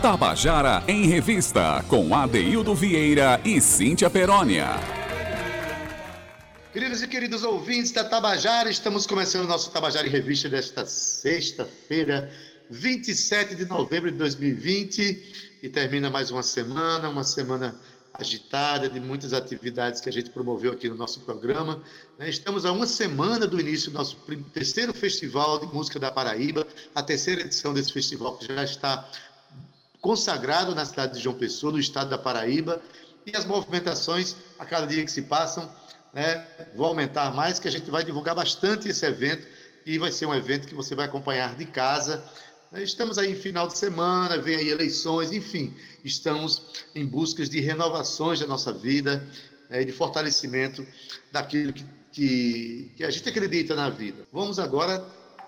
Tabajara em Revista, com Adeildo Vieira e Cíntia Perónia. Queridos e queridos ouvintes da Tabajara, estamos começando o nosso Tabajara em Revista desta sexta-feira, 27 de novembro de 2020, e termina mais uma semana, uma semana agitada de muitas atividades que a gente promoveu aqui no nosso programa. Né? Estamos a uma semana do início do nosso terceiro Festival de Música da Paraíba, a terceira edição desse festival que já está consagrado na cidade de João Pessoa, no estado da Paraíba, e as movimentações, a cada dia que se passam, né, vão aumentar mais, que a gente vai divulgar bastante esse evento, e vai ser um evento que você vai acompanhar de casa. Estamos aí em final de semana, vem aí eleições, enfim, estamos em busca de renovações da nossa vida, né, de fortalecimento daquilo que, que, que, a gente acredita na vida. Vamos agora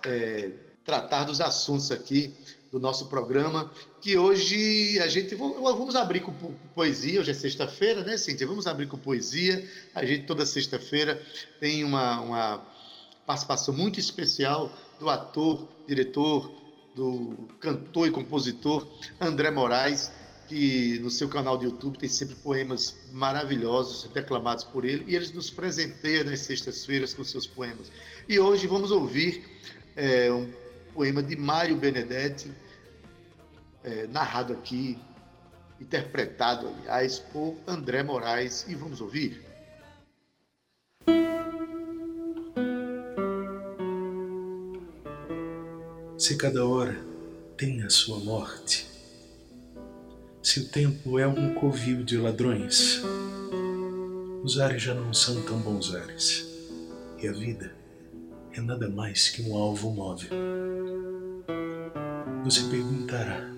é, tratar dos assuntos aqui do nosso programa, que hoje a gente vamos abrir com poesia, hoje é sexta-feira, né, Cíntia? Vamos abrir com poesia. A gente toda sexta-feira tem uma, uma participação muito especial do ator, diretor, do cantor e compositor André Moraes, que no seu canal de YouTube tem sempre poemas maravilhosos, declamados por ele, e ele nos presenteia nas sextas-feiras com seus poemas. E hoje vamos ouvir é, um poema de Mário Benedetti, é, narrado aqui, interpretado, aliás, por André Moraes, e vamos ouvir. Se cada hora tem a sua morte, se o tempo é um covil de ladrões, os ares já não são tão bons ares, e a vida é nada mais que um alvo móvel. Você perguntará: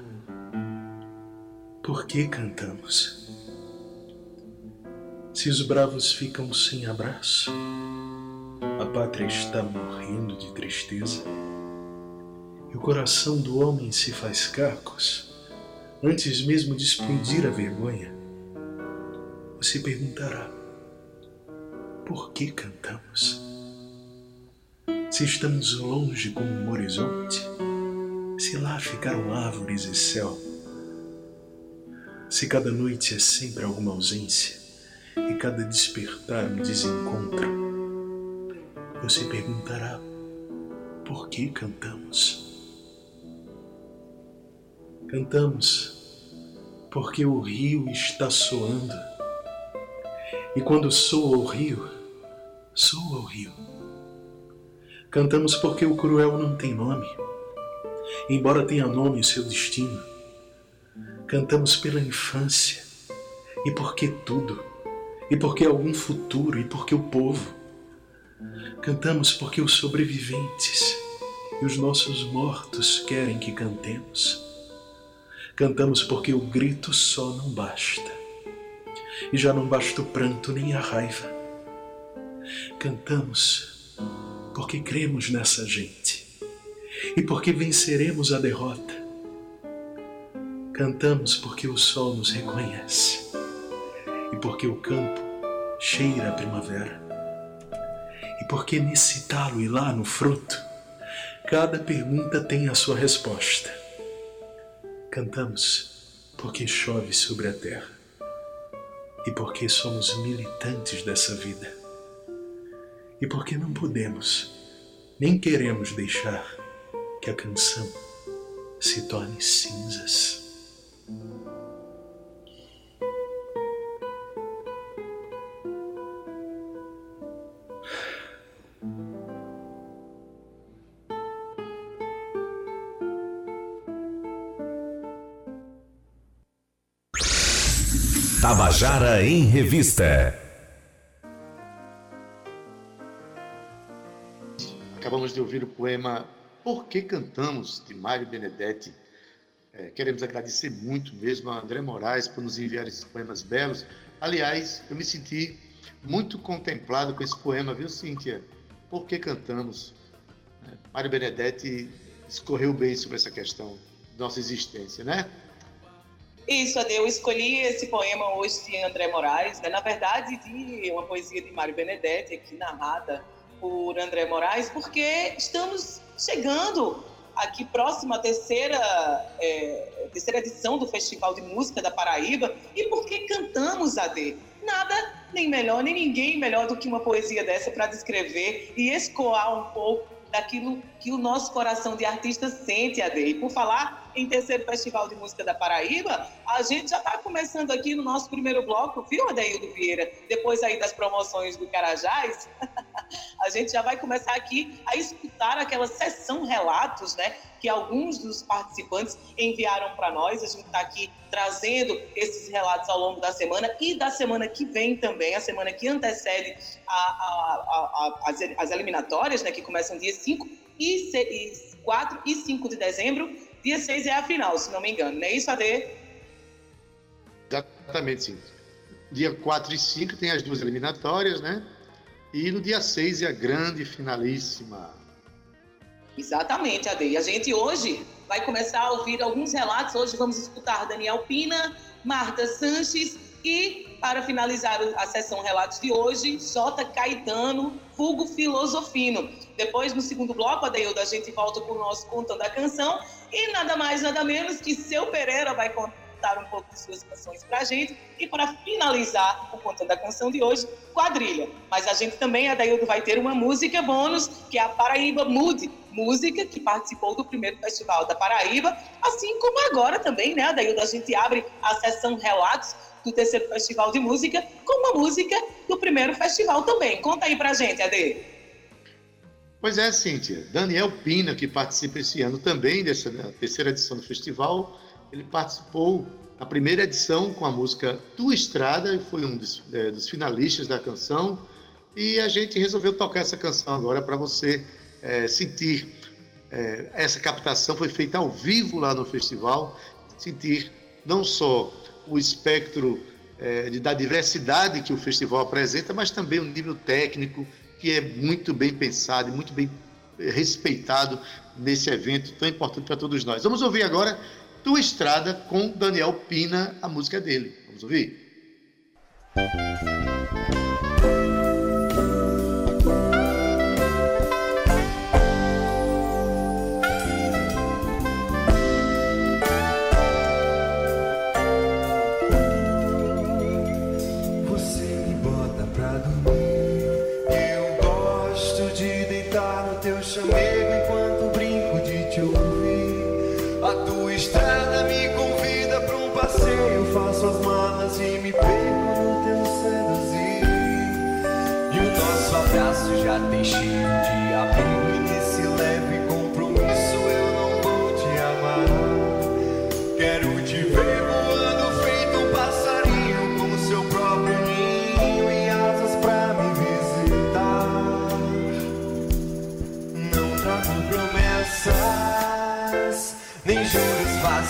por que cantamos? Se os bravos ficam sem abraço, a pátria está morrendo de tristeza, e o coração do homem se faz cacos antes mesmo de explodir a vergonha. Você perguntará: por que cantamos? Se estamos longe como um horizonte, se lá ficaram árvores e céu, se cada noite é sempre alguma ausência e cada despertar um desencontro, você perguntará por que cantamos? Cantamos porque o rio está soando, e quando soa o rio, soa o rio Cantamos porque o cruel não tem nome, embora tenha nome o seu destino. Cantamos pela infância, e porque tudo, e porque algum futuro, e porque o povo. Cantamos porque os sobreviventes e os nossos mortos querem que cantemos. Cantamos porque o grito só não basta, e já não basta o pranto nem a raiva. Cantamos porque cremos nessa gente e porque venceremos a derrota. Cantamos porque o sol nos reconhece e porque o campo cheira a primavera e porque nesse talo e lá no fruto cada pergunta tem a sua resposta. Cantamos porque chove sobre a terra e porque somos militantes dessa vida e porque não podemos, nem queremos deixar que a canção se torne cinzas. Tabajara em Revista. Acabamos de ouvir o poema Por que Cantamos, de Mário Benedetti. É, queremos agradecer muito mesmo a André Moraes por nos enviar esses poemas belos. Aliás, eu me senti muito contemplado com esse poema, viu, Cíntia? Por que cantamos? É, Mário Benedetti escorreu bem sobre essa questão da nossa existência, né? Isso, Ade, eu escolhi esse poema hoje de André Moraes, né? na verdade, de uma poesia de Mário Benedetti, aqui narrada por André Moraes, porque estamos chegando aqui próximo à terceira, é, terceira edição do Festival de Música da Paraíba. E por que cantamos, AD? Nada nem melhor, nem ninguém melhor do que uma poesia dessa para descrever e escoar um pouco daquilo que o nosso coração de artista sente, Ade. E por falar em terceiro Festival de Música da Paraíba, a gente já está começando aqui no nosso primeiro bloco, viu, Adeildo Vieira? Depois aí das promoções do Carajás, a gente já vai começar aqui a escutar aquela sessão relatos, né? Que alguns dos participantes enviaram para nós. A gente está aqui trazendo esses relatos ao longo da semana e da semana que vem também, a semana que antecede a, a, a, as, as, eliminatórias, né? Que começam dia 5 e, 6, 4 e 5 de dezembro. Dia 6 é a final, se não me engano, não é isso, Ade? Exatamente, sim. Dia 4 e 5 tem as duas eliminatórias, né? E no dia 6 é a grande finalíssima. Exatamente, Ade. E a gente hoje vai começar a ouvir alguns relatos. Hoje vamos escutar Daniel Pina, Marta Sanches e, para finalizar a sessão relatos de hoje, J. Caetano, Fugo Filosofino. Depois, no segundo bloco, Adeildo, a gente volta com o nosso Contando a Canção. E nada mais, nada menos que Seu Pereira vai contar um pouco de suas canções para a gente. E para finalizar o conto da canção de hoje, quadrilha. Mas a gente também, Adaildo, vai ter uma música bônus, que é a Paraíba Mood, música que participou do primeiro Festival da Paraíba, assim como agora também, né, Adaildo? A gente abre a sessão Relatos do terceiro Festival de Música com uma música do primeiro festival também. Conta aí pra gente, Ade. Pois é, Cíntia. Daniel Pina, que participa esse ano também dessa terceira edição do festival, ele participou na primeira edição com a música Tua Estrada, e foi um dos, é, dos, finalistas da canção. E a gente resolveu tocar essa canção agora para você é, sentir. É, essa captação foi feita ao vivo lá no festival, sentir não só o espectro é, da diversidade que o festival apresenta, mas também o nível técnico que é muito bem pensado e muito bem é, respeitado nesse evento tão importante para todos nós. Vamos ouvir agora tua Estrada com Daniel Pina, a música dele. Vamos ouvir? passeio,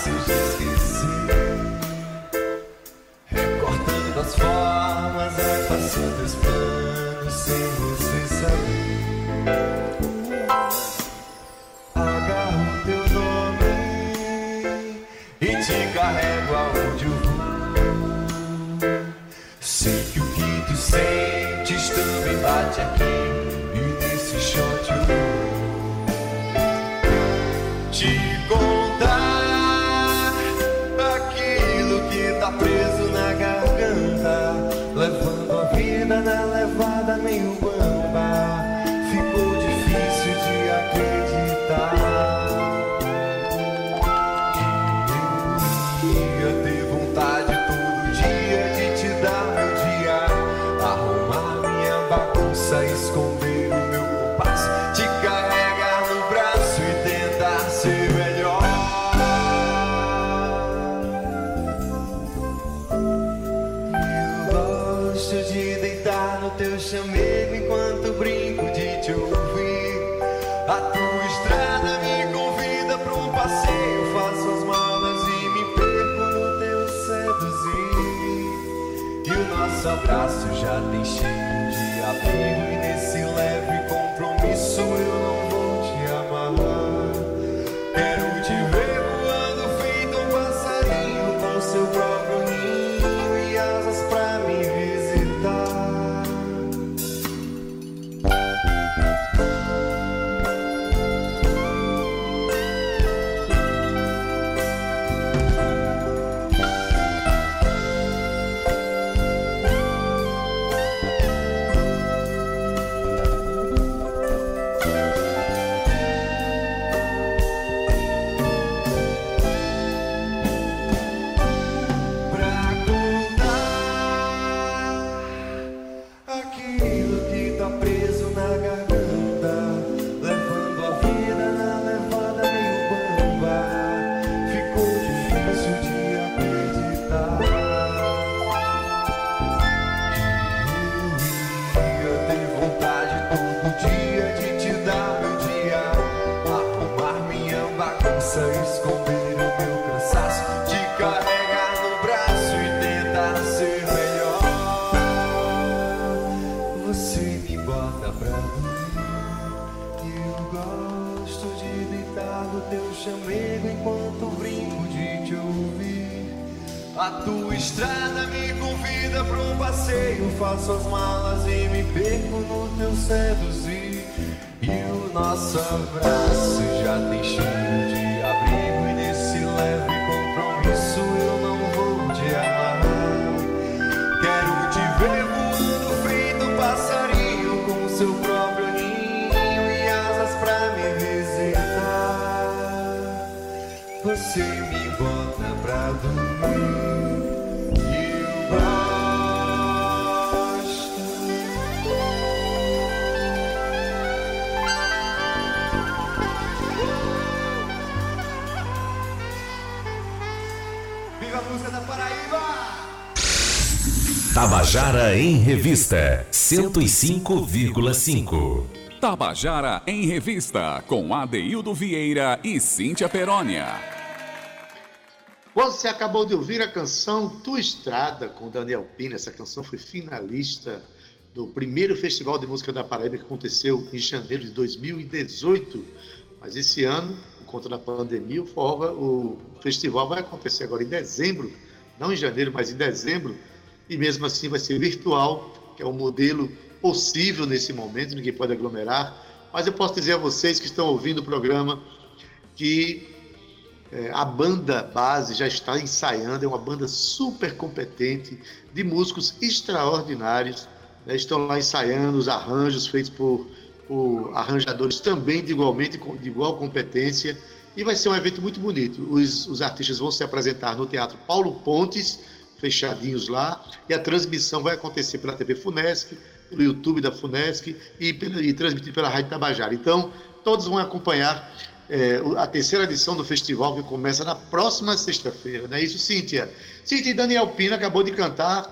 fácil de esquecer. Recortando as formas, é passando os planos sem você saber. Agarro teu nome e te carrego aonde eu vou. Sei que o que tu sentes também bate aqui. Você me bota pra dormir. Tabajara em Revista 105,5. Tabajara em Revista com Adeildo Vieira e Cíntia Perónia. Você acabou de ouvir a canção Tu Estrada com Daniel Pina. Essa canção foi finalista do primeiro Festival de Música da Paraíba que aconteceu em janeiro de 2018. Mas esse ano, por conta da pandemia, o, festival vai acontecer agora em dezembro, não em janeiro, mas em dezembro e mesmo assim vai ser virtual, que é o modelo possível nesse momento, ninguém pode aglomerar. Mas eu posso dizer a vocês que estão ouvindo o programa que é, a banda base já está ensaiando, é uma banda super competente, de músicos extraordinários. Né? Estão lá ensaiando os arranjos feitos por, por arranjadores também de, igualmente, de igual competência. E vai ser um evento muito bonito. Os, os artistas vão se apresentar no Teatro Paulo Pontes, fechadinhos lá, e a transmissão vai acontecer pela TV Funesc, pelo YouTube da Funesc e, e transmitido pela Rádio Tabajara. Então, todos vão acompanhar é, a terceira edição do festival que começa na próxima sexta-feira, não é isso, Cíntia? Cíntia e Daniel Pina acabou de cantar,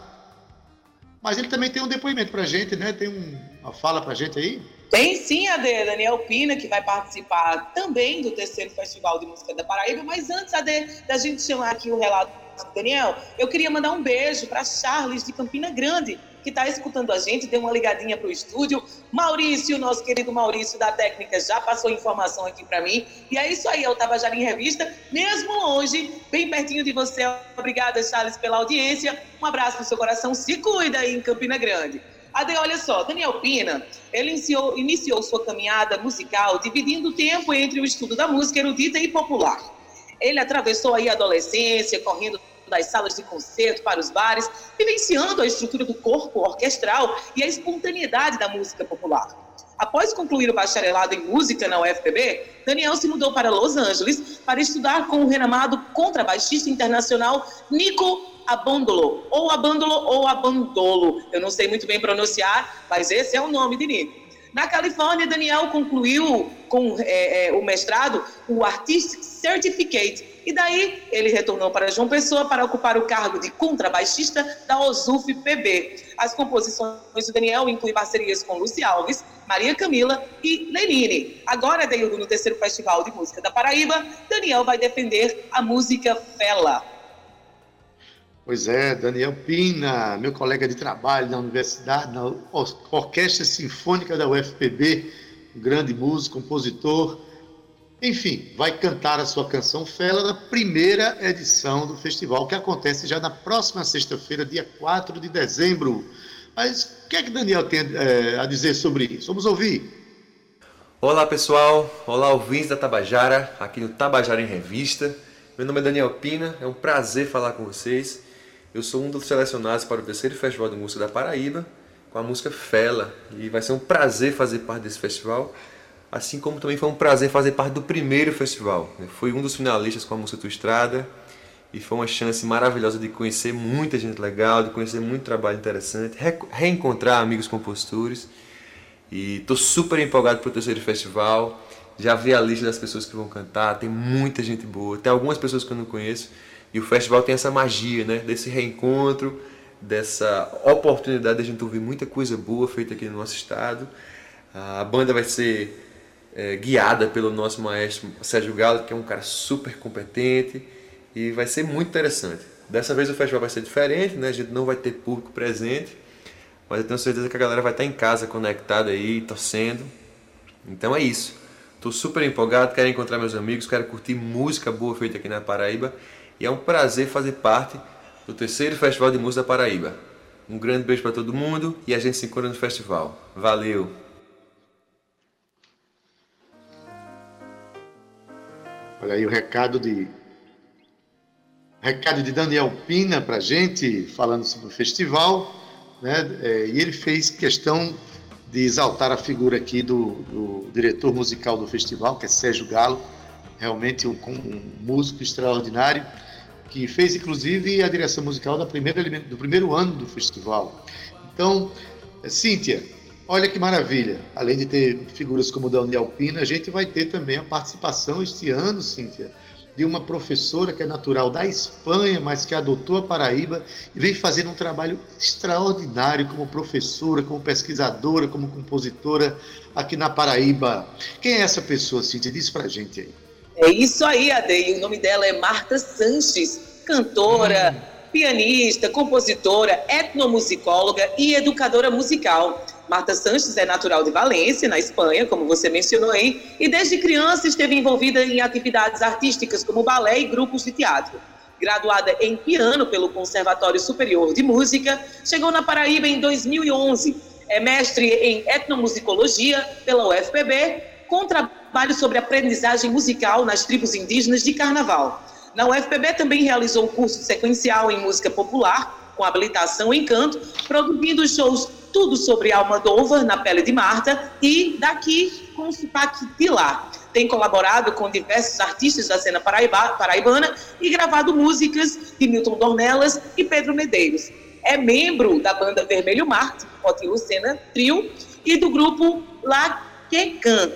mas ele também tem um depoimento para a gente, né? Tem um, uma fala para a gente aí? Tem sim, Ade, Daniel Pina, que vai participar também do terceiro Festival de Música da Paraíba, mas antes, Ade, da gente chamar aqui o relato Daniel, eu queria mandar um beijo para Charles de Campina Grande, que está escutando a gente, deu uma ligadinha para o estúdio. Maurício, nosso querido Maurício da técnica, já passou informação aqui para mim. E é isso aí, eu estava já em revista, mesmo longe, bem pertinho de você. Obrigada, Charles, pela audiência. Um abraço no seu coração. Se cuida aí em Campina Grande. Ade, olha só, Daniel Pina, ele iniciou, iniciou sua caminhada musical dividindo o tempo entre o estudo da música erudita e popular. Ele atravessou aí a adolescência, correndo das salas de concerto para os bares, vivenciando a estrutura do corpo orquestral e a espontaneidade da música popular. Após concluir o bacharelado em música na UFPB, Daniel se mudou para Los Angeles para estudar com o renomado contrabaixista internacional Nico Abandolo, ou Abandolo ou Abandolo. Eu não sei muito bem pronunciar, mas esse é o nome de Nico. Na Califórnia, Daniel concluiu com é, é, o mestrado o Artistic Certificate e daí ele retornou para João Pessoa para ocupar o cargo de contrabaixista da OSUF PB. As composições do Daniel incluem parcerias com Luci Alves, Maria Camila e Lenine. Agora, Deildo, no terceiro Festival de Música da Paraíba, Daniel vai defender a música Fela. Pois é, Daniel Pina, meu colega de trabalho na universidade, na Orquestra Sinfônica da UFPB, um grande músico, compositor, enfim, vai cantar a sua canção Fela na primeira edição do festival, que acontece já na próxima sexta-feira, dia 4 de dezembro. Mas o que é que Daniel tem é, a dizer sobre isso? Vamos ouvir. Olá pessoal, olá ouvintes da Tabajara, aqui no Tabajara em Revista. Meu nome é Daniel Pina, é um prazer falar com vocês. Eu sou um dos selecionados para o terceiro Festival de Música da Paraíba, com a música Fela, e vai ser um prazer fazer parte desse festival assim como também foi um prazer fazer parte do primeiro festival. Fui um dos finalistas com a música Tu Estrada e foi uma chance maravilhosa de conhecer muita gente legal, de conhecer muito trabalho interessante, reencontrar amigos compositores. E estou super empolgado para o terceiro festival. Já vi a lista das pessoas que vão cantar, tem muita gente boa, tem algumas pessoas que eu não conheço. E o festival tem essa magia, né? Desse reencontro, dessa oportunidade de a gente ouvir muita coisa boa feita aqui no nosso estado A banda vai ser é, guiada pelo nosso maestro Sérgio Galo, que é um cara super competente e vai ser muito interessante. Dessa vez o festival vai ser diferente, né? A gente não vai ter público presente, mas eu tenho certeza que a galera vai estar em casa conectada aí, torcendo. Então é isso. Estou super empolgado, quero encontrar meus amigos, quero curtir música boa feita aqui na Paraíba e é um prazer fazer parte do terceiro Festival de Música da Paraíba. Um grande beijo para todo mundo e a gente se encontra no festival. Valeu! Olha aí o recado de recado de Daniel Pina para gente falando sobre o festival, né? É, e ele fez questão de exaltar a figura aqui do, do, diretor musical do festival, que é Sérgio Galo, realmente um, um, músico extraordinário, que fez inclusive a direção musical da primeira, do primeiro ano do festival. Então, Cíntia, olha que maravilha, além de ter figuras como Daniel Pina, a gente vai ter também a participação este ano, Cíntia, de uma professora que é natural da Espanha, mas que adotou a Paraíba e vem fazendo um trabalho extraordinário como professora, como pesquisadora, como compositora aqui na Paraíba. Quem é essa pessoa, Cíntia? Diz pra gente aí. É isso aí, Adei. O nome dela é Marta Sanches, cantora, hum. pianista, compositora, etnomusicóloga e educadora musical. Marta Sanches é natural de Valência, na Espanha, como você mencionou aí, e desde criança esteve envolvida em atividades artísticas como balé e grupos de teatro. Graduada em piano pelo Conservatório Superior de Música, chegou na Paraíba em 2011. É mestre em etnomusicologia pela UFPB, com trabalho sobre aprendizagem musical nas tribos indígenas de Carnaval. Na UFPB também realizou um curso sequencial em música popular, com habilitação em canto, produzindo shows tudo sobre Almodóvar na pele de Marta e daqui com o sotaque de lá. Tem colaborado com diversos artistas da cena paraiba, paraibana e gravado músicas de Milton Dornelas e Pedro Medeiros. É membro da banda Vermelho Marte, Poti Lucena Trio, e do grupo La Quecan.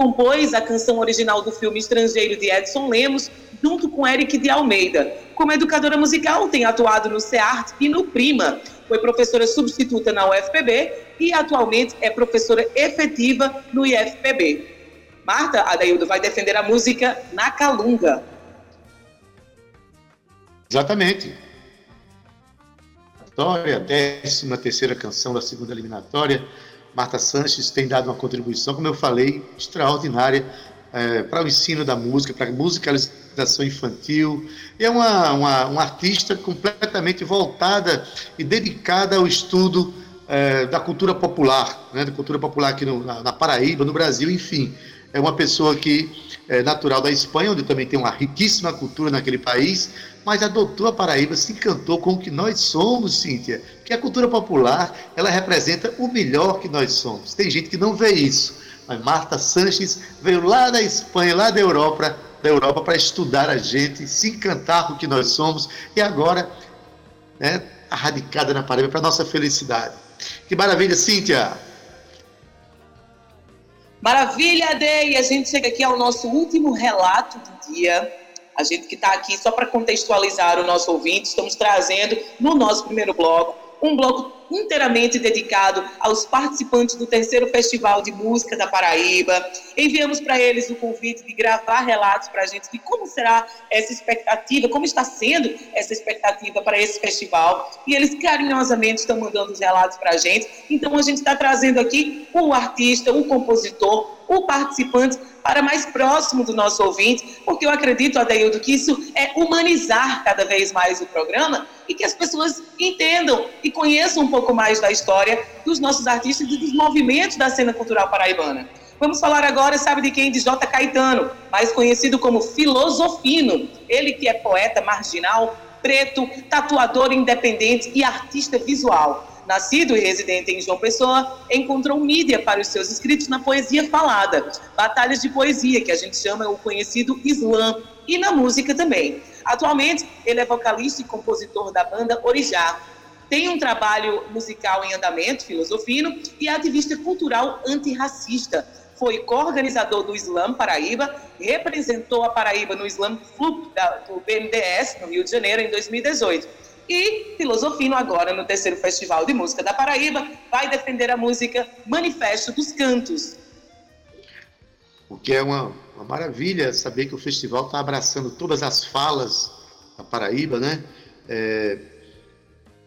Compôs a canção original do filme Estrangeiro de Edson Lemos, junto com Eric de Almeida. Como educadora musical, tem atuado no CEART e no Prima, foi professora substituta na UFPB e atualmente é professora efetiva no IFPB. Marta Adaildo vai defender a música na Calunga. Exatamente. Vitória, décima terceira canção da segunda eliminatória. Marta Sanches tem dado uma contribuição, como eu falei, extraordinária é, para o ensino da música, para a musicalização infantil. E é uma, uma, uma artista completamente voltada e dedicada ao estudo é, da cultura popular, né, da cultura popular aqui no, na, na, Paraíba, no Brasil, enfim. É uma pessoa que é natural da Espanha, onde também tem uma riquíssima cultura naquele país, mas adotou a Paraíba, se encantou com o que nós somos, Cíntia. Que a cultura popular, ela representa o melhor que nós somos. Tem gente que não vê isso mas Marta Sanches veio lá da Espanha, lá da Europa, da Europa para estudar a gente, se encantar com o que nós somos e agora, né, radicada na Paraíba para nossa felicidade. Que maravilha, Cíntia! Maravilha, Dei! A gente chega aqui ao nosso último relato do dia. A gente que está aqui, só para contextualizar o nosso ouvinte, estamos trazendo no nosso primeiro bloco um bloco inteiramente dedicado aos participantes do terceiro Festival de Música da Paraíba. Enviamos para eles o convite de gravar relatos para a gente de como será essa expectativa, como está sendo essa expectativa para esse festival. E eles carinhosamente estão mandando os relatos para a gente. Então a gente está trazendo aqui o artista, o compositor, o participante para mais próximo do nosso ouvinte, porque eu acredito, Adeildo, que isso é humanizar cada vez mais o programa e que as pessoas entendam e conheçam um pouco mais da história dos nossos artistas e dos movimentos da cena cultural paraibana. Vamos falar agora, sabe de quem? De J. Caetano, mais conhecido como Filosofino. Ele que é poeta marginal, preto, tatuador independente e artista visual nascido e residente em João Pessoa, encontrou mídia para os seus escritos na poesia falada, batalhas de poesia, que a gente chama o conhecido slam, e na música também. Atualmente, ele é vocalista e compositor da banda Orijá. Tem um trabalho musical em andamento, filosofino, e é ativista cultural antirracista. Foi co-organizador do Slam Paraíba, representou a Paraíba no Slam Club do BNDES, no Rio de Janeiro, em 2018 E Filosofino, agora no terceiro Festival de Música da Paraíba, vai defender a música Manifesto dos Cantos. O que é uma, uma maravilha saber que o festival está abraçando todas as falas da Paraíba, né? É,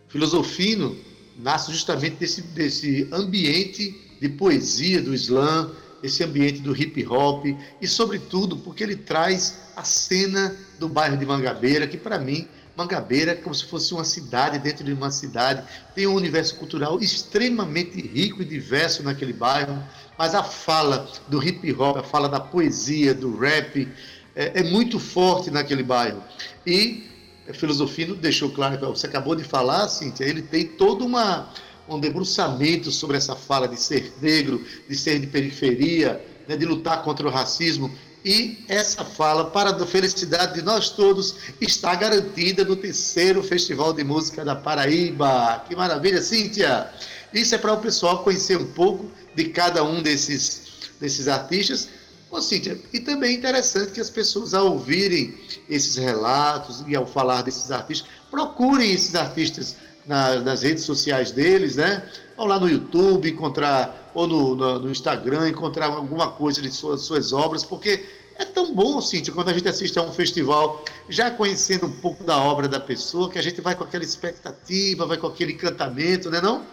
Filosofino nasce justamente desse, desse ambiente de poesia do slam, esse ambiente do hip hop e, sobretudo, porque ele traz a cena do bairro de Mangabeira, que para mim Mangabeira é como se fosse uma cidade dentro de uma cidade, tem um universo cultural extremamente rico e diverso naquele bairro, mas a fala do hip hop, a fala da poesia, do rap, é, é muito forte naquele bairro. E a filosofia deixou claro, você acabou de falar, Cíntia, ele tem todo uma, um debruçamento sobre essa fala de ser negro, de ser de periferia, né, de lutar contra o racismo. E essa fala, para a felicidade de nós todos, está garantida no terceiro Festival de Música da Paraíba. Que maravilha, Cíntia! Isso é para o pessoal conhecer um pouco de cada um desses, desses artistas. Ô, Cíntia, e também é interessante que as pessoas, ao ouvirem esses relatos e ao falar desses artistas, procurem esses artistas na, nas redes sociais deles, né? Vão lá no YouTube, encontrar, ou no, no, no Instagram, encontrar alguma coisa de suas, suas obras, porque é tão bom, Cíntia, quando a gente assiste a um festival, já conhecendo um pouco da obra da pessoa, que a gente vai com aquela expectativa, vai com aquele encantamento, né não?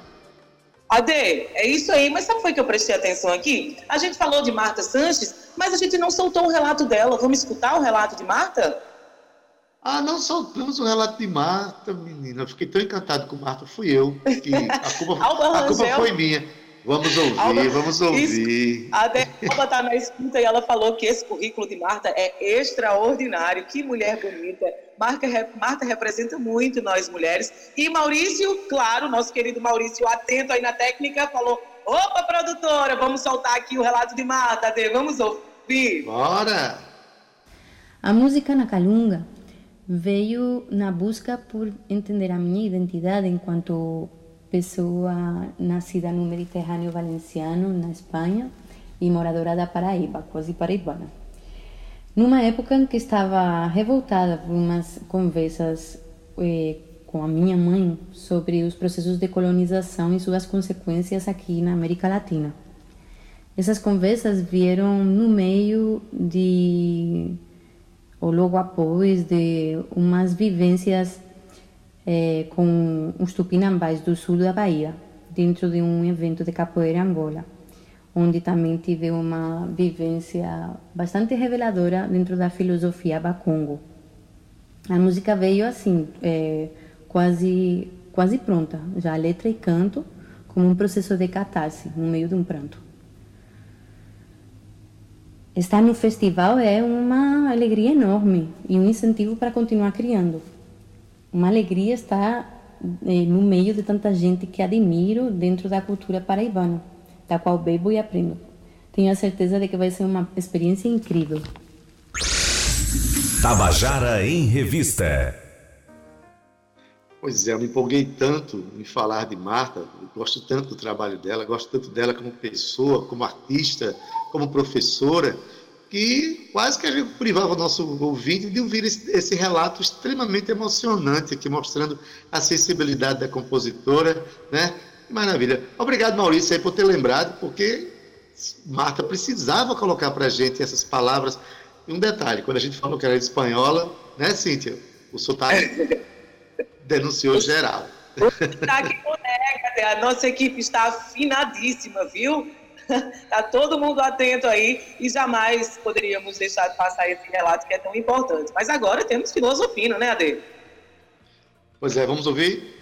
Ade, é isso aí, mas sabe foi que eu prestei atenção aqui? A gente falou de Marta Sanches, mas a gente não soltou o relato dela. Vamos escutar o relato de Marta? Ah, não soltamos o relato de Marta, menina. Eu fiquei tão encantado com Marta. Fui eu. Que a culpa, a culpa foi minha. Vamos ouvir, Alba, vamos ouvir. a Delba está na escuta e ela falou que esse currículo de Marta é extraordinário. Que mulher bonita. Marta, Marta representa muito nós mulheres. E Maurício, claro, nosso querido Maurício, atento aí na técnica, falou: opa, produtora, vamos soltar aqui o relato de Marta, Ade, vamos ouvir. Bora! A música na Calunga veio na busca por entender a minha identidade enquanto pessoa nascida no Mediterrâneo Valenciano, na Espanha, e moradora da Paraíba, quase paraibana. Numa época em que estava revoltada por umas conversas eh, com a minha mãe sobre os processos de colonização e suas consequências aqui na América Latina. Essas conversas vieram no meio de, ou logo após, de umas vivências é, com os tupinambás do sul da Bahia, dentro de um evento de capoeira Angola, onde também tive uma vivência bastante reveladora dentro da filosofia bacongo. A música veio assim, é, quase, quase pronta, já letra e canto, como um processo de catarse, no meio de um pranto. Estar no festival é uma alegria enorme e um incentivo para continuar criando uma alegria estar eh, no meio de tanta gente que admiro dentro da cultura paraibana, da qual bebo e aprendo. Tenho a certeza de que vai ser uma experiência incrível. Tabajara em Revista. Pois é, eu me empolguei tanto em falar de Marta, gosto tanto do trabalho dela, gosto tanto dela como pessoa, como artista, como professora que quase que a gente privava o nosso ouvinte de ouvir esse, esse, relato extremamente emocionante aqui, mostrando a sensibilidade da compositora, né? Maravilha. Obrigado, Maurício, aí, por ter lembrado, porque Marta precisava colocar para a gente essas palavras. E um detalhe, quando a gente falou que era espanhola, né, Cíntia? O sotaque denunciou geral. O sotaque conecta, a nossa equipe está afinadíssima, viu? Está todo mundo atento aí e jamais poderíamos deixar de passar esse relato que é tão importante. Mas agora temos filosofia, né, Ade? Pois é, vamos ouvir?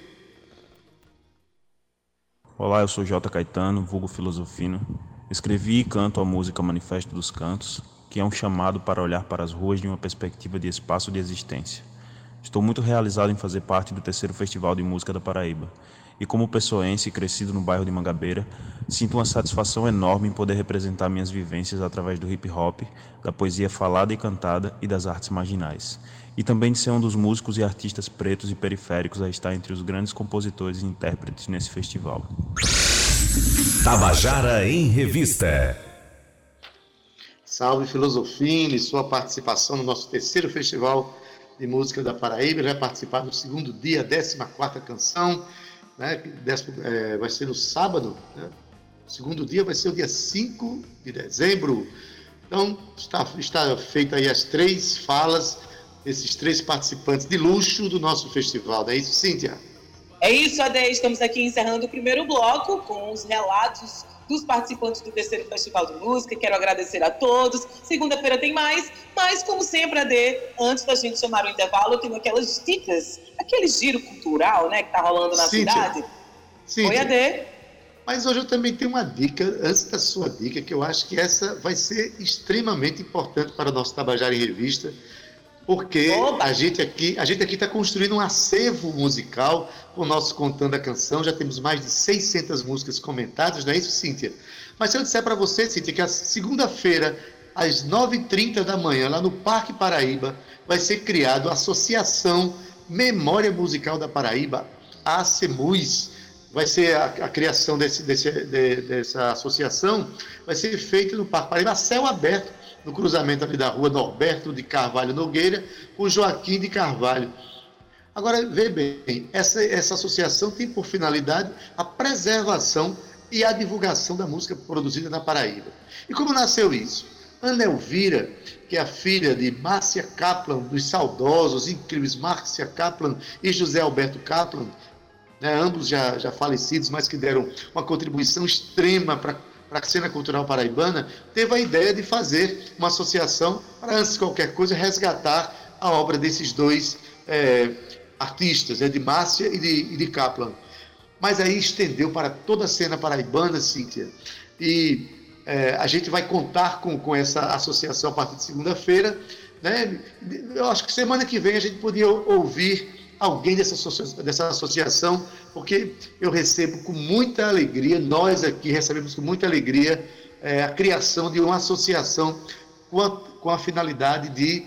Olá, eu sou J. Caetano, vulgo filosofino. Escrevi e canto a música Manifesto dos Cantos, que é um chamado para olhar para as ruas de uma perspectiva de espaço de existência. Estou muito realizado em fazer parte do terceiro Festival de Música da Paraíba e como pessoense crescido no bairro de Mangabeira, sinto uma satisfação enorme em poder representar minhas vivências através do hip hop, da poesia falada e cantada e das artes marginais. E também de ser um dos músicos e artistas pretos e periféricos a estar entre os grandes compositores e intérpretes nesse festival. Tabajara em Revista. Salve Filosofine, sua participação no nosso terceiro festival de Música da Paraíba. Ele vai participar do segundo dia, 14 canção. Né? É, vai ser no sábado. Né? O segundo dia vai ser o dia 5 de dezembro. Então, está, está feita aí as três falas desses três participantes de luxo do nosso festival. Não é isso, Cíntia? É isso, Ade. Estamos aqui encerrando o primeiro bloco com os relatos dos participantes do terceiro Festival de Música. Quero agradecer a todos. Segunda-feira tem mais, mas como sempre, Ade, antes da gente chamar o intervalo, eu tenho aquelas dicas, aquele giro cultural, né, que tá rolando na Cíntia, cidade. Cíntia, Oi, Ade. Mas hoje eu também tenho uma dica, antes da sua dica, que eu acho que essa vai ser extremamente importante para o nosso Tabajara em Revista porque a gente aqui a gente aqui está construindo um acervo musical com o nosso Contando a Canção. Já temos mais de 600 músicas comentadas, não é isso, Cíntia? Mas se eu disser para você, Cíntia, que a segunda-feira, às 9h30 da manhã, lá no Parque Paraíba, vai ser criado a Associação Memória Musical da Paraíba, a ACEMUS. Vai ser a, a criação desse, desse, de, dessa associação, vai ser feita no Parque Paraíba a céu aberto no cruzamento ali da rua Norberto de Carvalho Nogueira com Joaquim de Carvalho. Agora, vê bem, essa, essa associação tem por finalidade a preservação e a divulgação da música produzida na Paraíba. E como nasceu isso? Ana Elvira, que é a filha de Márcia Kaplan, dos saudosos, incríveis Márcia Kaplan e José Alberto Kaplan, né, ambos já, já falecidos, mas que deram uma contribuição extrema para para a cena cultural paraibana, teve a ideia de fazer uma associação para, antes de qualquer coisa, resgatar a obra desses dois é, artistas, é, de Márcia e de, e de Kaplan. Mas aí estendeu para toda a cena paraibana, Cíntia. E é, a gente vai contar com, com essa associação a partir de segunda-feira. Né? Eu acho que semana que vem a gente podia ouvir alguém dessa, dessa associação, porque eu recebo com muita alegria, nós aqui recebemos com muita alegria é, a criação de uma associação com a, com a finalidade de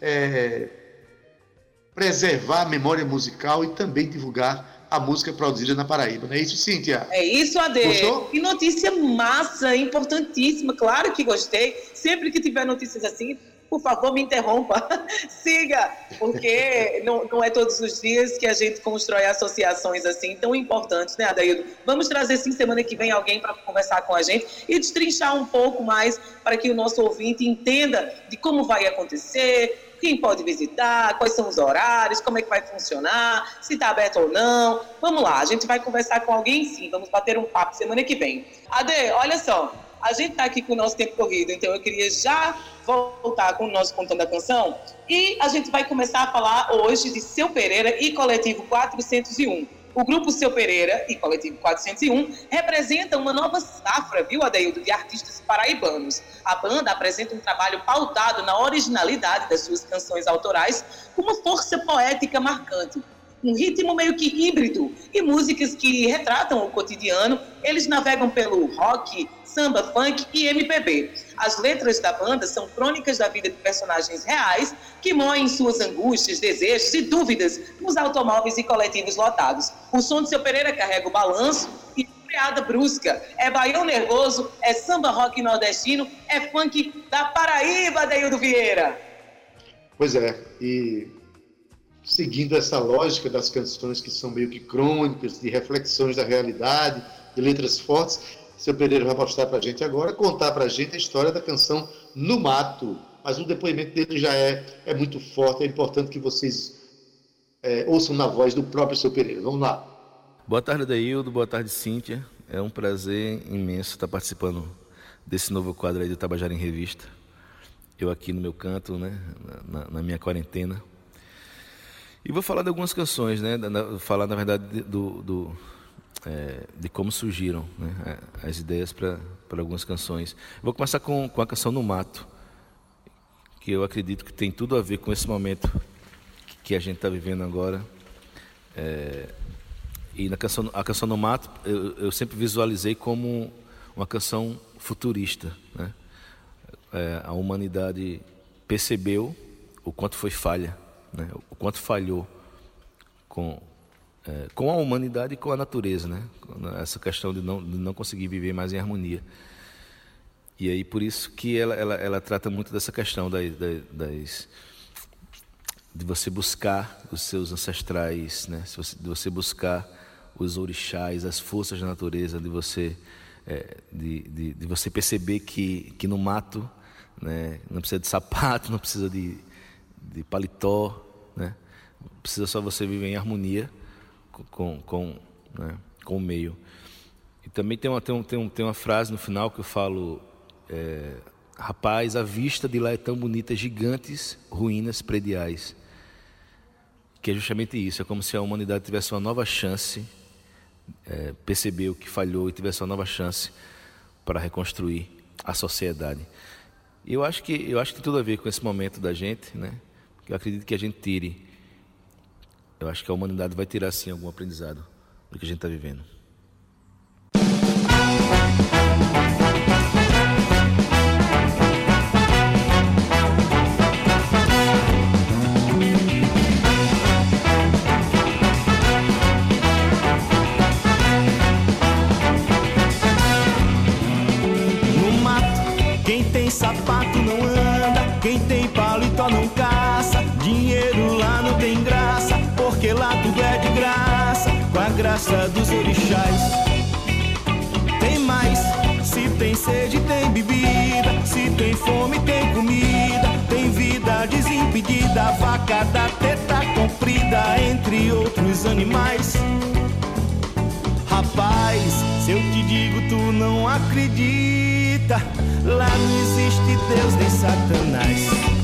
é, preservar a memória musical e também divulgar a música produzida na Paraíba. Não é isso, Cíntia? É isso, Ade. Gostou? Que notícia massa, importantíssima. Claro que gostei. Sempre que tiver notícias assim, por favor, me interrompa. Siga, porque não, não é todos os dias que a gente constrói associações assim tão importantes, né, Adaildo? Vamos trazer, sim, semana que vem alguém para conversar com a gente e destrinchar um pouco mais para que o nosso ouvinte entenda de como vai acontecer, quem pode visitar, quais são os horários, como é que vai funcionar, se está aberto ou não. Vamos lá, a gente vai conversar com alguém sim, vamos bater um papo semana que vem. Ade, olha só, a gente está aqui com o nosso tempo corrido, então eu queria já voltar com o nosso Contando a Canção e a gente vai começar a falar hoje de Seu Pereira e Coletivo 401. O grupo Seu Pereira e Coletivo 401 representam uma nova safra, viu, Adeildo, de artistas paraibanos. A banda apresenta um trabalho pautado na originalidade das suas canções autorais, com uma força poética marcante um ritmo meio que híbrido e músicas que retratam o cotidiano. Eles navegam pelo rock, samba, funk e MPB. As letras da banda são crônicas da vida de personagens reais que moem suas angústias, desejos e dúvidas nos automóveis e coletivos lotados. O som de seu Pereira carrega o balanço e freada brusca. É baião nervoso, é samba rock nordestino, é funk da Paraíba, Deildo Vieira. Pois é, e seguindo essa lógica das canções que são meio que crônicas, de reflexões da realidade, de letras fortes, seu Pereira vai mostrar para a gente agora, contar para a gente a história da canção No Mato. Mas o depoimento dele já é, é muito forte, é importante que vocês é, ouçam na voz do próprio seu Pereira. Vamos lá. Boa tarde, Daildo. Boa tarde, Cíntia. É um prazer imenso estar participando desse novo quadro aí do Tabajara em Revista. Eu aqui no meu canto, né, na, na minha quarentena, e vou falar de algumas canções, né? Falar, na verdade, do, do é, de como surgiram né? as ideias para algumas canções. Vou começar com, com a canção No Mato, que eu acredito que tem tudo a ver com esse momento que a gente está vivendo agora. É, e na canção, a canção No Mato, eu, eu sempre visualizei como uma canção futurista. Né? É, a humanidade percebeu o quanto foi falha né? o quanto falhou com, é, com a humanidade e com a natureza, né? essa questão de não, de não conseguir viver mais em harmonia. E aí por isso que ela, ela, ela trata muito dessa questão das, das, de você buscar os seus ancestrais, né? de você buscar os orixás, as forças da natureza, de você, é, de, de, de, você perceber que, que no mato né, não precisa de sapato, não precisa de, de paletó, né? precisa só você viver em harmonia com, com, né, com o meio. E também tem uma, tem, um, tem, um, tem uma frase no final que eu falo. É, Rapaz, a vista de lá é tão bonita, gigantes ruínas prediais que é justamente isso. É como se a humanidade tivesse uma nova chance, é, percebeu que falhou e tivesse uma nova chance para reconstruir a sociedade. Eu acho que eu acho que tem tudo a ver com esse momento da gente, né? Eu acredito que a gente tire. Eu acho que a humanidade vai tirar sim algum aprendizado do que a gente está vivendo. Graça dos orixás. Tem mais, se tem sede, tem bebida. Se tem fome, tem comida. Tem vida desimpedida, vaca da teta comprida, entre outros animais. Rapaz, se eu te digo, tu não acredita. Lá não existe Deus nem Satanás.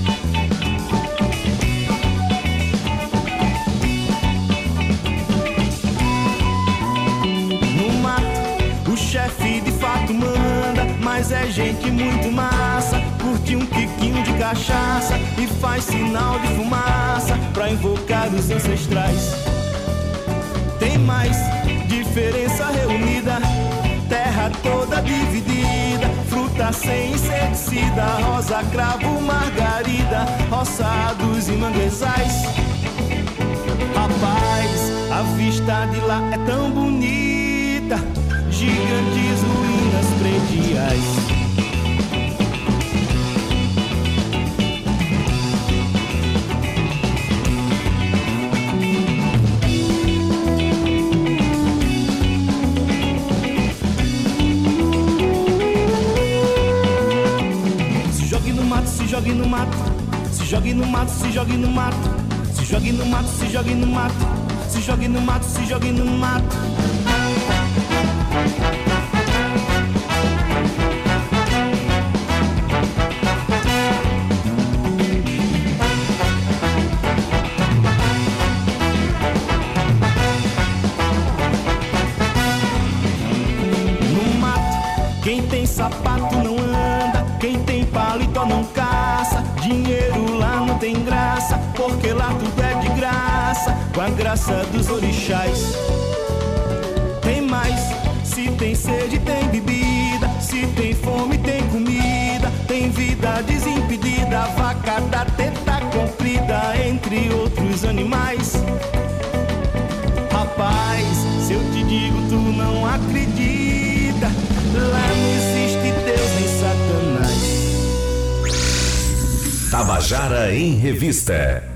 É gente muito massa. Curte um tiquinho de cachaça e faz sinal de fumaça pra invocar os ancestrais. Tem mais diferença reunida, terra toda dividida, fruta sem inseticida, rosa, cravo, margarida, roçados e manguezais. Rapaz, a vista de lá é tão bonita, gigantes Se jogue no mato, se jogue no mato, se jogue no mato, se jogue no mato, se jogue no mato, se jogue no mato, se jogue no mato, com a graça dos orixás. Tem mais, se tem sede, tem bebida, se tem fome, tem comida, tem vida desimpedida, vaca da teta comprida, entre outros animais. Rapaz, se eu te digo, tu não acredita. Lá não existe Deus nem Satanás. Tabajara em Revista.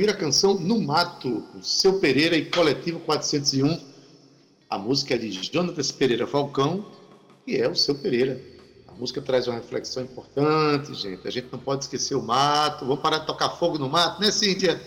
Ouvir a canção No Mato, Seu Pereira e Coletivo 401. A música é de Jonatas Pereira Falcão e é o Seu Pereira. A música traz uma reflexão importante, gente. A gente não pode esquecer o mato. Vamos parar de tocar fogo no mato, né, Cíntia?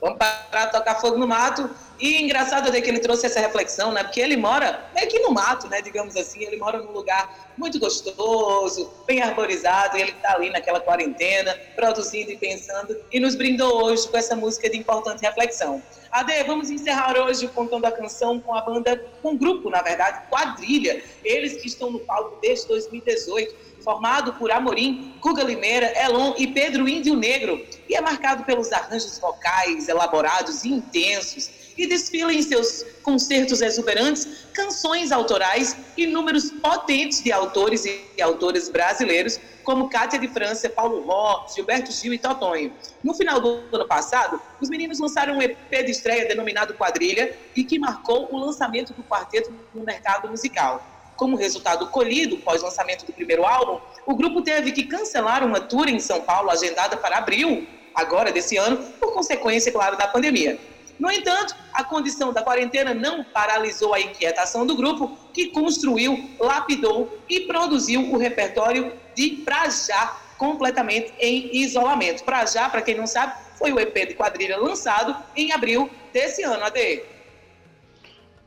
Vamos parar de tocar fogo no mato. E engraçado é que ele trouxe essa reflexão, né? Porque ele mora meio que no mato, né? Digamos assim, ele mora num lugar muito gostoso, bem arborizado, e ele está ali naquela quarentena, produzindo e pensando, e nos brindou hoje com essa música de importante reflexão. Ade, vamos encerrar hoje contando a canção com a banda, com um grupo, na verdade, Quadrilha. Eles que estão no palco desde 2018 formado por Amorim, Cuga Limeira, Elon e Pedro Índio Negro, e é marcado pelos arranjos vocais elaborados e intensos, e desfila em seus concertos exuberantes canções autorais e números potentes de autores e autoras brasileiros, como Cátia de França, Paulo Ró, Gilberto Gil e Totonho. No final do ano passado, os meninos lançaram um EP de estreia denominado Quadrilha e que marcou o lançamento do quarteto no mercado musical. como resultado colhido pós-lançamento do primeiro álbum, o grupo teve que cancelar uma tour em São Paulo agendada para abril, agora desse ano, por consequência, claro, da pandemia. No entanto, a condição da quarentena não paralisou a inquietação do grupo, que construiu, lapidou e produziu o repertório de Pra Já, completamente em isolamento. Pra Já, para quem não sabe, foi o EP de quadrilha lançado em abril desse ano, AD.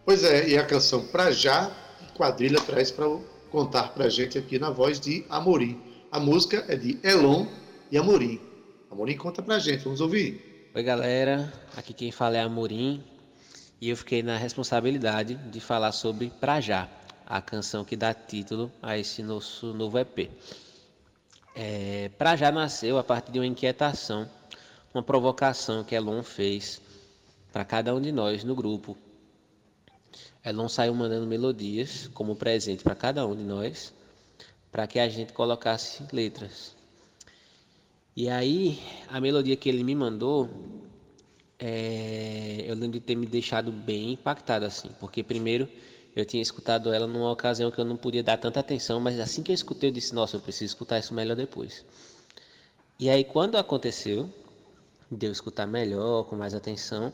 Pois é, e a canção Pra Já, quadrilha traz para contar para gente aqui na voz de Amorim. A música é de Elon e Amorim. Amorim conta para gente, vamos ouvir. Oi galera, aqui quem fala é Amorim e eu fiquei na responsabilidade de falar sobre Pra Já, a canção que dá título a esse nosso novo EP. É, pra Já nasceu a partir de uma inquietação, uma provocação que Elon fez para cada um de nós no grupo. Elon saiu mandando melodias como presente para cada um de nós, para que a gente colocasse letras. E aí, a melodia que ele me mandou, é, eu lembro de ter me deixado bem impactado, assim, porque primeiro eu tinha escutado ela numa ocasião que eu não podia dar tanta atenção, mas assim que eu escutei, eu disse: Nossa, eu preciso escutar isso melhor depois. E aí, quando aconteceu, de eu escutar melhor, com mais atenção,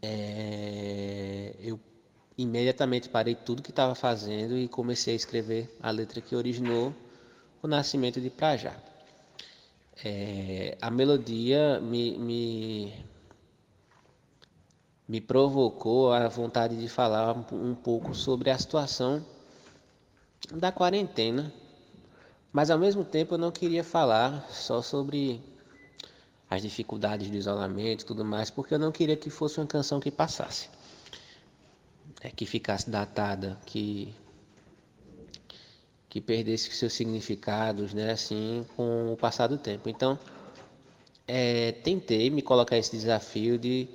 é, eu imediatamente parei tudo que estava fazendo e comecei a escrever a letra que originou o nascimento de Prajá é, a melodia me, me, me provocou a vontade de falar um pouco sobre a situação da quarentena, mas ao mesmo tempo eu não queria falar só sobre as dificuldades do isolamento e tudo mais, porque eu não queria que fosse uma canção que passasse, é, que ficasse datada, que que perdesse seus significados, né, assim, com o passar do tempo. Então, é, tentei me colocar esse desafio de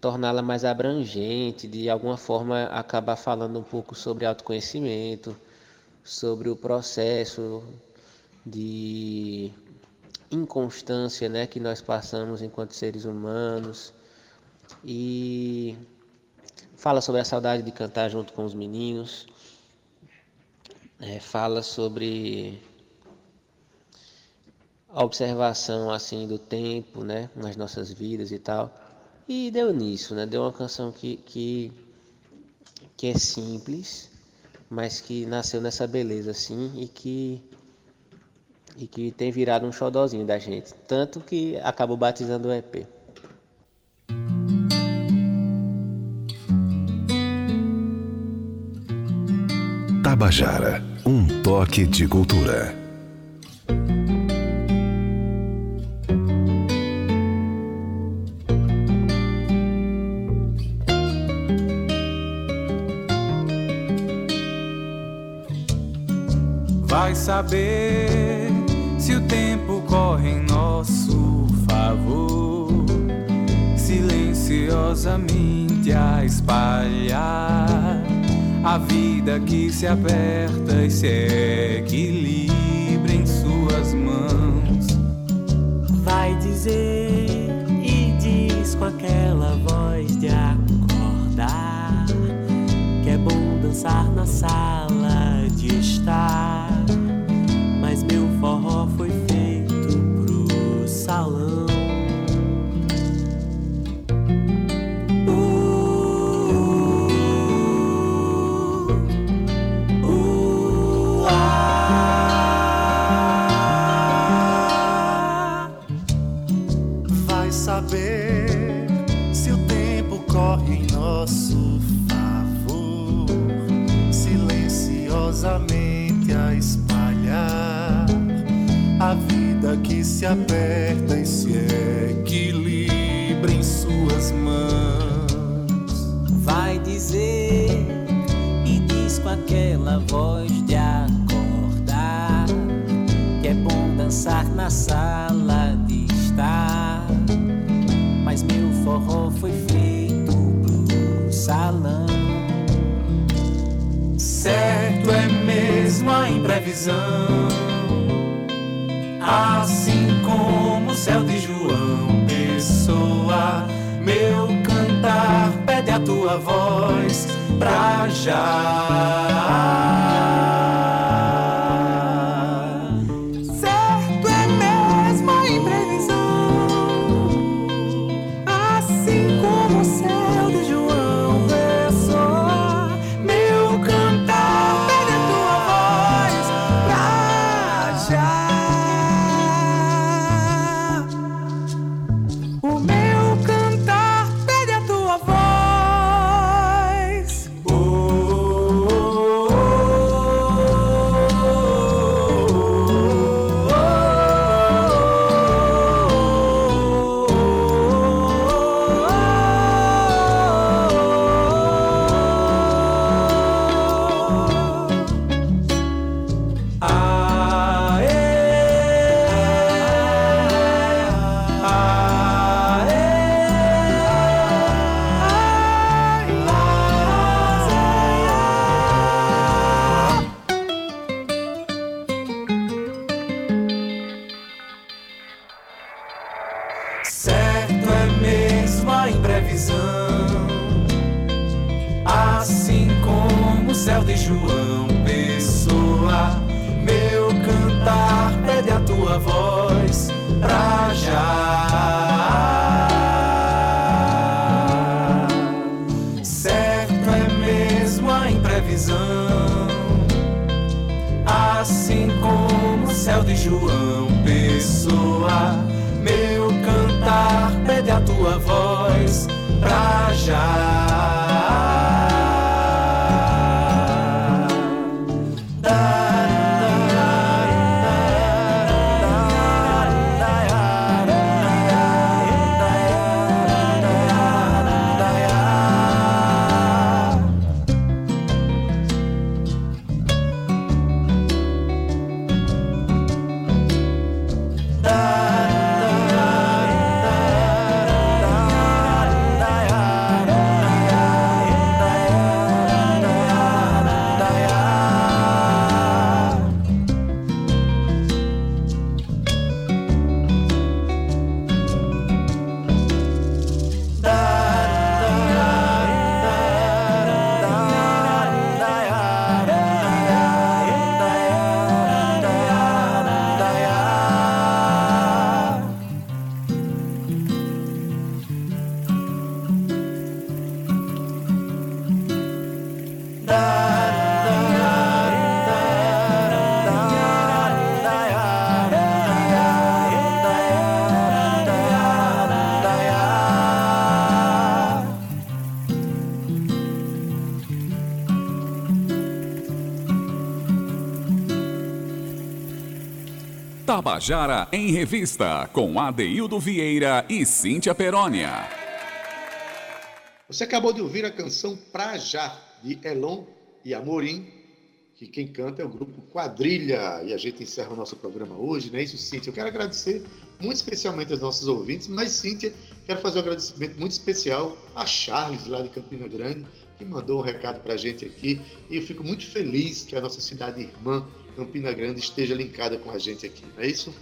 torná-la mais abrangente, de alguma forma acabar falando um pouco sobre autoconhecimento, sobre o processo de inconstância, né, que nós passamos enquanto seres humanos e fala sobre a saudade de cantar junto com os meninos é, fala sobre a observação assim do tempo, né, nas nossas vidas e tal. E deu nisso, né? Deu uma canção que, que, que é simples, mas que nasceu nessa beleza assim e que e que tem virado um xodózinho da gente, tanto que acabou batizando o EP. Tabajara, um toque de cultura. Vai saber se o tempo corre em nosso favor, silenciosamente a espalhar a vida que se aperta e se equilibra em suas mãos. Vai dizer e diz com aquela voz de acordar que é bom dançar na sala de estar. Se aperta e se equilibra em suas mãos. Vai dizer e diz com aquela voz de acordar que é bom dançar na sala de estar. Mas meu forró foi feito pro salão. Certo é mesmo a imprevisão, Meu cantar pede a tua voz pra já. João Pessoa. Meu cantar pede a tua voz pra já. Certo é mesmo a imprevisão, assim como o céu de João Pessoa. Meu cantar pede a tua voz pra já. Tabajara em Revista, com Adeildo Vieira e Cíntia Perónia. Você acabou de ouvir a canção Pra Já, de Elon e Amorim, que quem canta é o grupo Quadrilha. E a gente encerra o nosso programa hoje, não é isso, Cíntia? Eu quero agradecer muito especialmente aos nossos ouvintes, mas, Cíntia, quero fazer um agradecimento muito especial a Charles, lá de Campina Grande, que mandou um recado para a gente aqui. E eu fico muito feliz que a nossa cidade irmã, Campina Grande, esteja linkada com a gente aqui, não é isso?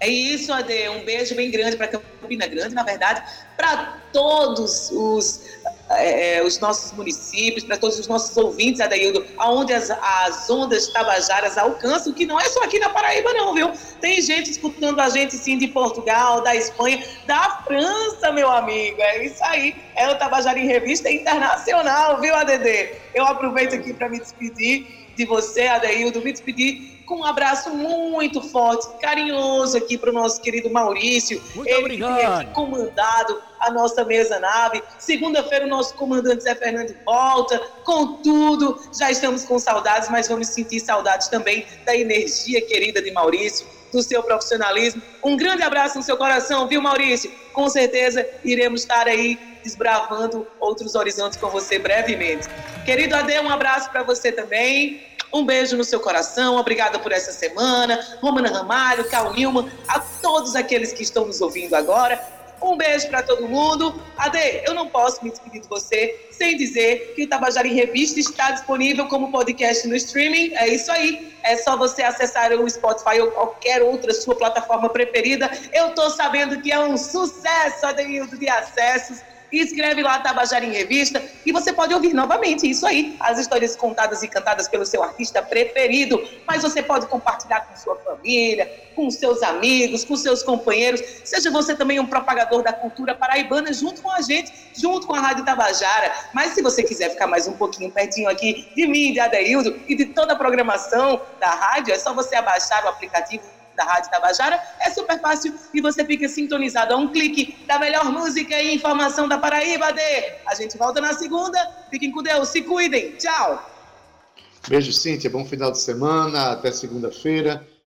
É isso, Ade. Um beijo bem grande para Campina Grande, na verdade, para todos os, é, os nossos municípios, para todos os nossos ouvintes, Adaildo, aonde as, as ondas tabajaras alcançam, que não é só aqui na Paraíba, não, viu? Tem gente escutando a gente, sim, de Portugal, da Espanha, da França, meu amigo. É isso aí. É o Tabajara em Revista Internacional, viu, ADD? Eu aproveito aqui para me despedir de você, Adaildo, me despedir com um abraço muito forte, carinhoso aqui para o nosso querido Maurício. Muito Ele obrigado. que tem aqui comandado a nossa mesa nave. Segunda-feira o nosso comandante Zé Fernando volta com tudo. Já estamos com saudades, mas vamos sentir saudades também da energia querida de Maurício, do seu profissionalismo. Um grande abraço no seu coração, viu, Maurício? Com certeza iremos estar aí desbravando outros horizontes com você brevemente. Querido Ade, um abraço para você também. Um beijo no seu coração, obrigada por essa semana. Romana Ramalho, Cal Nilman, a todos aqueles que estão nos ouvindo agora. Um beijo para todo mundo. Ade, eu não posso me despedir de você sem dizer que o Tabajara em Revista está disponível como podcast no streaming. É isso aí. É só você acessar o Spotify ou qualquer outra sua plataforma preferida. Eu estou sabendo que é um sucesso, Adeildo, de acessos. Escreve lá Tabajara em Revista e você pode ouvir novamente isso aí, as histórias contadas e cantadas pelo seu artista preferido. Mas você pode compartilhar com sua família, com seus amigos, com seus companheiros. Seja você também um propagador da cultura paraibana junto com a gente, junto com a Rádio Tabajara. Mas se você quiser ficar mais um pouquinho pertinho aqui de mim, de Adeildo e de toda a programação da rádio, é só você abaixar o aplicativo da Rádio Tabajara. É super fácil e você fica sintonizado a um clique da melhor música e informação da Paraíba, Dê. A gente volta na segunda. Fiquem com Deus, se cuidem. Tchau. Beijo, Cíntia. Bom final de semana. Até segunda-feira.